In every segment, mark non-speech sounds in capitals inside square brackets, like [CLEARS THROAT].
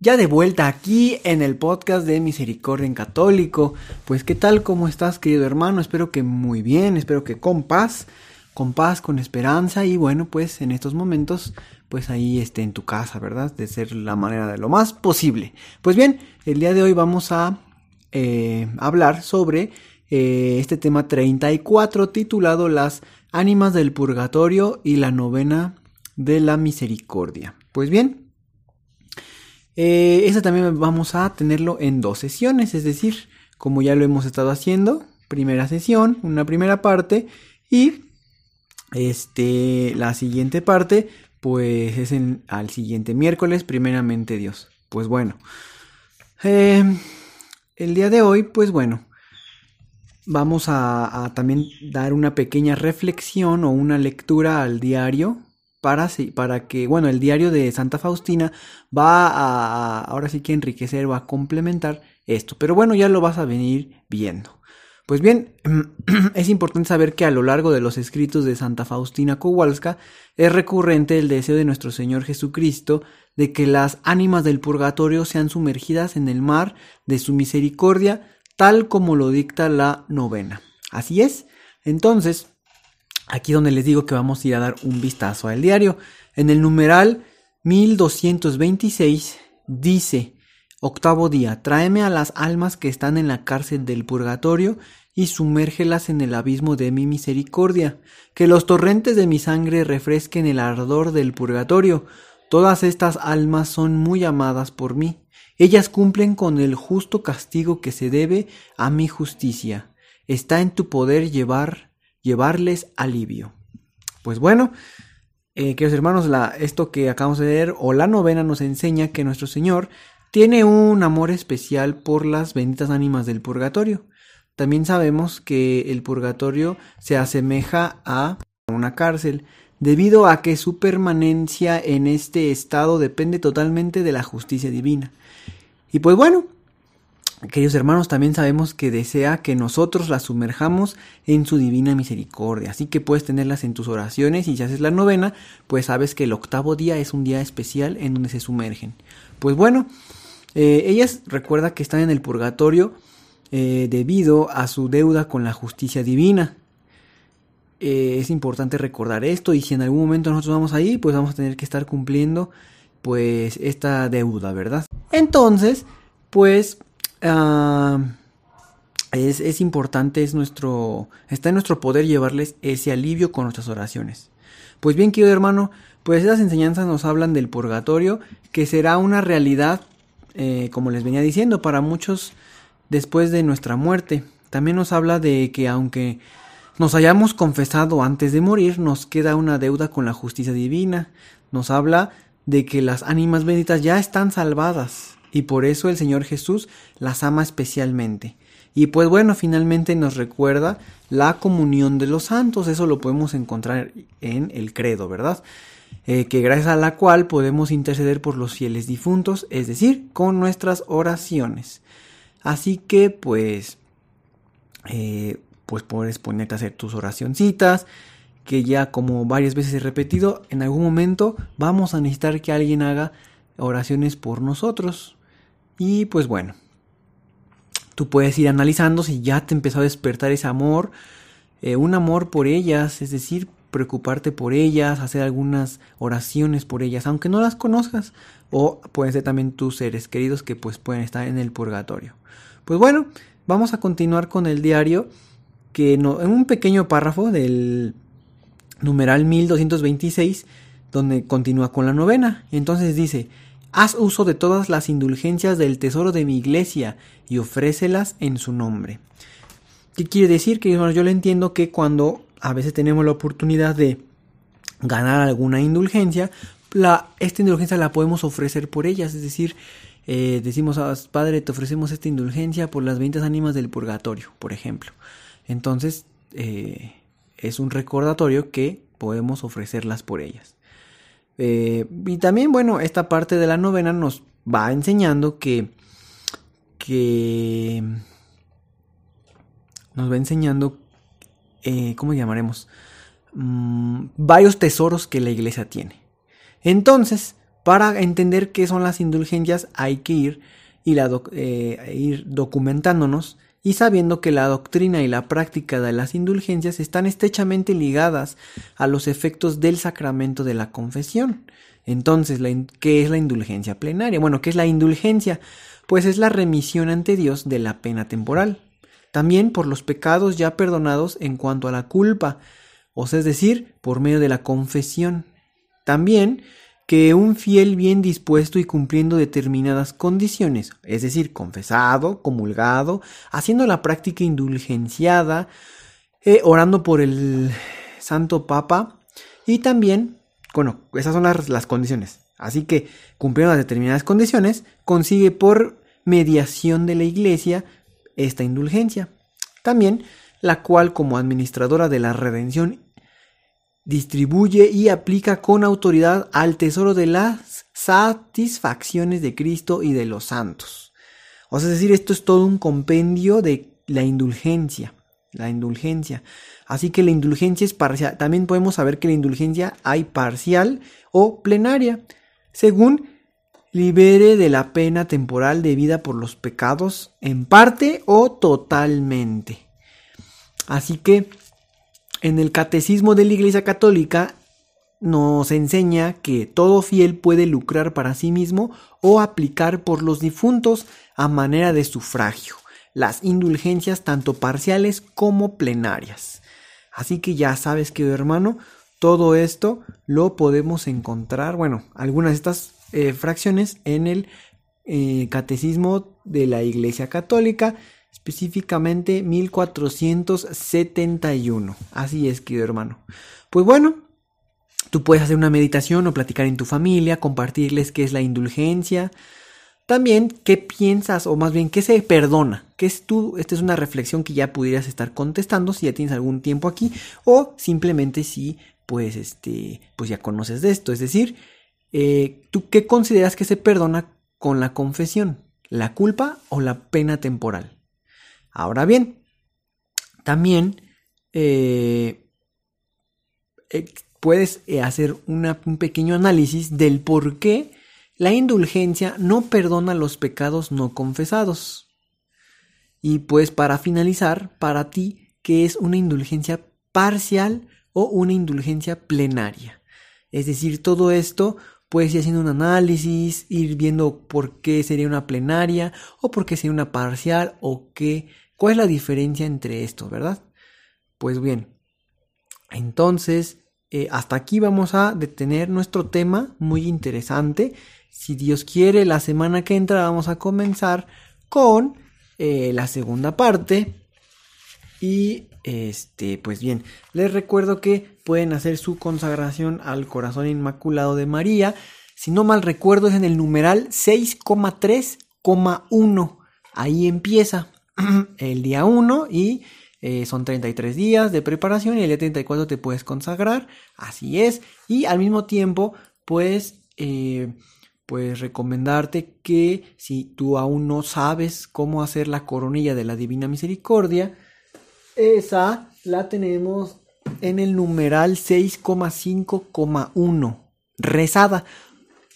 Ya de vuelta aquí en el podcast de Misericordia en Católico. Pues qué tal, cómo estás querido hermano, espero que muy bien, espero que con paz, con paz, con esperanza y bueno, pues en estos momentos, pues ahí esté en tu casa, ¿verdad? De ser la manera de lo más posible. Pues bien, el día de hoy vamos a eh, hablar sobre eh, este tema 34 titulado Las ánimas del purgatorio y la novena de la misericordia. Pues bien, eh, también vamos a tenerlo en dos sesiones, es decir, como ya lo hemos estado haciendo, primera sesión, una primera parte y este la siguiente parte pues es en, al siguiente miércoles, primeramente Dios. Pues bueno, eh, el día de hoy, pues bueno, vamos a, a, también dar una pequeña reflexión o una lectura al diario para, para que, bueno, el diario de Santa Faustina va a, ahora sí que enriquecer, va a complementar esto. Pero bueno, ya lo vas a venir viendo. Pues bien, [CLEARS THROAT] es importante saber que a lo largo de los escritos de Santa Faustina Kowalska es recurrente el deseo de nuestro Señor Jesucristo de que las ánimas del purgatorio sean sumergidas en el mar de su misericordia, tal como lo dicta la novena. Así es. Entonces, Aquí donde les digo que vamos a ir a dar un vistazo al diario. En el numeral 1226 dice, octavo día, tráeme a las almas que están en la cárcel del purgatorio y sumérgelas en el abismo de mi misericordia, que los torrentes de mi sangre refresquen el ardor del purgatorio. Todas estas almas son muy amadas por mí. Ellas cumplen con el justo castigo que se debe a mi justicia. Está en tu poder llevar llevarles alivio. Pues bueno, eh, queridos hermanos, la, esto que acabamos de leer o la novena nos enseña que nuestro Señor tiene un amor especial por las benditas ánimas del purgatorio. También sabemos que el purgatorio se asemeja a una cárcel, debido a que su permanencia en este estado depende totalmente de la justicia divina. Y pues bueno, Queridos hermanos, también sabemos que desea que nosotros las sumerjamos en su divina misericordia. Así que puedes tenerlas en tus oraciones y si haces la novena, pues sabes que el octavo día es un día especial en donde se sumergen. Pues bueno, eh, ellas recuerda que están en el purgatorio eh, debido a su deuda con la justicia divina. Eh, es importante recordar esto y si en algún momento nosotros vamos ahí, pues vamos a tener que estar cumpliendo pues esta deuda, ¿verdad? Entonces, pues Ah, es, importante, es nuestro, está en nuestro poder llevarles ese alivio con nuestras oraciones. Pues bien, querido hermano, pues esas enseñanzas nos hablan del purgatorio, que será una realidad, eh, como les venía diciendo, para muchos después de nuestra muerte. También nos habla de que aunque nos hayamos confesado antes de morir, nos queda una deuda con la justicia divina. Nos habla de que las ánimas benditas ya están salvadas, y por eso el Señor Jesús las ama especialmente. Y pues bueno, finalmente nos recuerda la comunión de los santos, eso lo podemos encontrar en el credo, ¿verdad? Eh, que gracias a la cual podemos interceder por los fieles difuntos, es decir, con nuestras oraciones. Así que pues, eh, pues puedes ponerte a hacer tus oracioncitas, que ya como varias veces he repetido, en algún momento vamos a necesitar que alguien haga oraciones por nosotros, y pues bueno, tú puedes ir analizando si ya te empezó a despertar ese amor, eh, un amor por ellas, es decir, preocuparte por ellas, hacer algunas oraciones por ellas, aunque no las conozcas, o pueden ser también tus seres queridos que pues pueden estar en el purgatorio. Pues bueno, vamos a continuar con el diario que en un pequeño párrafo del numeral 1226 donde continúa con la novena. Y entonces dice, Haz uso de todas las indulgencias del tesoro de mi iglesia y ofrécelas en su nombre. ¿Qué quiere decir? Que yo le entiendo que cuando a veces tenemos la oportunidad de ganar alguna indulgencia, esta indulgencia la podemos ofrecer por ellas, es decir, eh, decimos, ah, Padre, te ofrecemos esta indulgencia por las 20 ánimas del purgatorio, por ejemplo. Entonces, eh, es un recordatorio que podemos ofrecerlas por ellas. Eh, y también, bueno, esta parte de la novena nos va enseñando que, que nos va enseñando, ¿cómo llamaremos? Mm, varios tesoros que la iglesia tiene. Entonces, para entender qué son las indulgencias hay que ir, y eh, ir documentándonos y sabiendo que la doctrina y la práctica de las indulgencias están estrechamente ligadas a los efectos del sacramento de la confesión. Entonces, ¿qué es la indulgencia plenaria? Bueno, ¿qué es la indulgencia? Pues es la remisión ante Dios de la pena temporal. También por los pecados ya perdonados en cuanto a la culpa, o sea, es decir, por medio de la confesión. También que un fiel bien dispuesto y cumpliendo determinadas condiciones, es decir, confesado, comulgado, haciendo la práctica indulgenciada, eh, orando por el Santo Papa y también, bueno, esas son las, las condiciones. Así que, cumpliendo las determinadas condiciones, consigue por mediación de la Iglesia esta indulgencia. También, la cual como administradora de la redención distribuye y aplica con autoridad al tesoro de las satisfacciones de Cristo y de los santos. O sea, es decir, esto es todo un compendio de la indulgencia, la indulgencia. Así que la indulgencia es parcial. También podemos saber que la indulgencia hay parcial o plenaria, según libere de la pena temporal debida por los pecados en parte o totalmente. Así que en el catecismo de la Iglesia Católica nos enseña que todo fiel puede lucrar para sí mismo o aplicar por los difuntos a manera de sufragio las indulgencias tanto parciales como plenarias. Así que ya sabes que hermano, todo esto lo podemos encontrar, bueno, algunas de estas eh, fracciones en el eh, catecismo de la Iglesia Católica específicamente 1471. Así es, querido hermano. Pues bueno, tú puedes hacer una meditación o platicar en tu familia, compartirles qué es la indulgencia. También, ¿qué piensas o más bien qué se perdona? ¿Qué es tú? Esta es una reflexión que ya pudieras estar contestando si ya tienes algún tiempo aquí o simplemente si pues este pues ya conoces de esto. Es decir, eh, ¿tú qué consideras que se perdona con la confesión? ¿La culpa o la pena temporal? Ahora bien, también eh, eh, puedes eh, hacer un pequeño análisis del por qué la indulgencia no perdona los pecados no confesados. Y pues para finalizar, para ti, ¿qué es una indulgencia parcial o una indulgencia plenaria? Es decir, todo esto puedes ir haciendo un análisis, ir viendo por qué sería una plenaria o por qué sería una parcial o qué ¿Cuál es la diferencia entre estos, verdad? Pues bien, entonces eh, hasta aquí vamos a detener nuestro tema muy interesante. Si Dios quiere, la semana que entra vamos a comenzar con eh, la segunda parte. Y este, pues bien, les recuerdo que pueden hacer su consagración al corazón inmaculado de María. Si no mal recuerdo, es en el numeral 6,3,1. Ahí empieza. [CLEARS THROAT] el día 1 y eh, son 33 días de preparación y el día 34 te puedes consagrar, así es, y al mismo tiempo pues, pues recomendarte que si tú aún no sabes cómo hacer la coronilla de la Divina Misericordia, esa la tenemos en el numeral 6,5,1, rezada,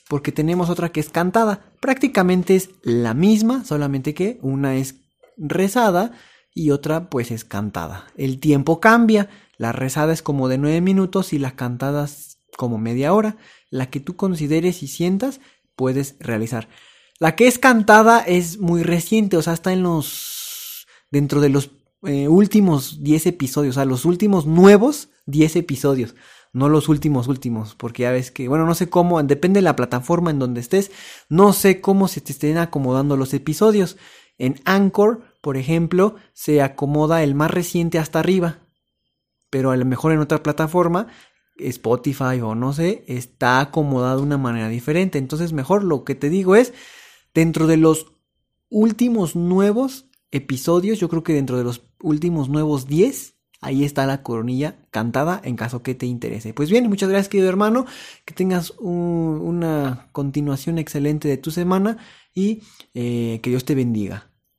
porque tenemos otra que es cantada, prácticamente es la misma, solamente que una es rezada y otra pues es cantada. El tiempo cambia, la rezada es como de 9 minutos y la cantada como media hora. La que tú consideres y sientas puedes realizar. La que es cantada es muy reciente, o sea, está en los... dentro de los eh, últimos 10 episodios, o sea, los últimos nuevos 10 episodios. No los últimos últimos, porque ya ves que, bueno, no sé cómo, depende de la plataforma en donde estés, no sé cómo se te estén acomodando los episodios. En Anchor, por ejemplo, se acomoda el más reciente hasta arriba, pero a lo mejor en otra plataforma Spotify o no sé, está acomodado de una manera diferente. Entonces, mejor lo que te digo es, dentro de los últimos nuevos episodios, yo creo que dentro de los últimos nuevos 10, ahí está la coronilla cantada en caso que te interese. Pues bien, muchas gracias querido hermano, que tengas una continuación excelente de tu semana y eh, que Dios te bendiga.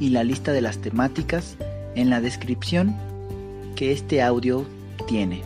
y la lista de las temáticas en la descripción que este audio tiene.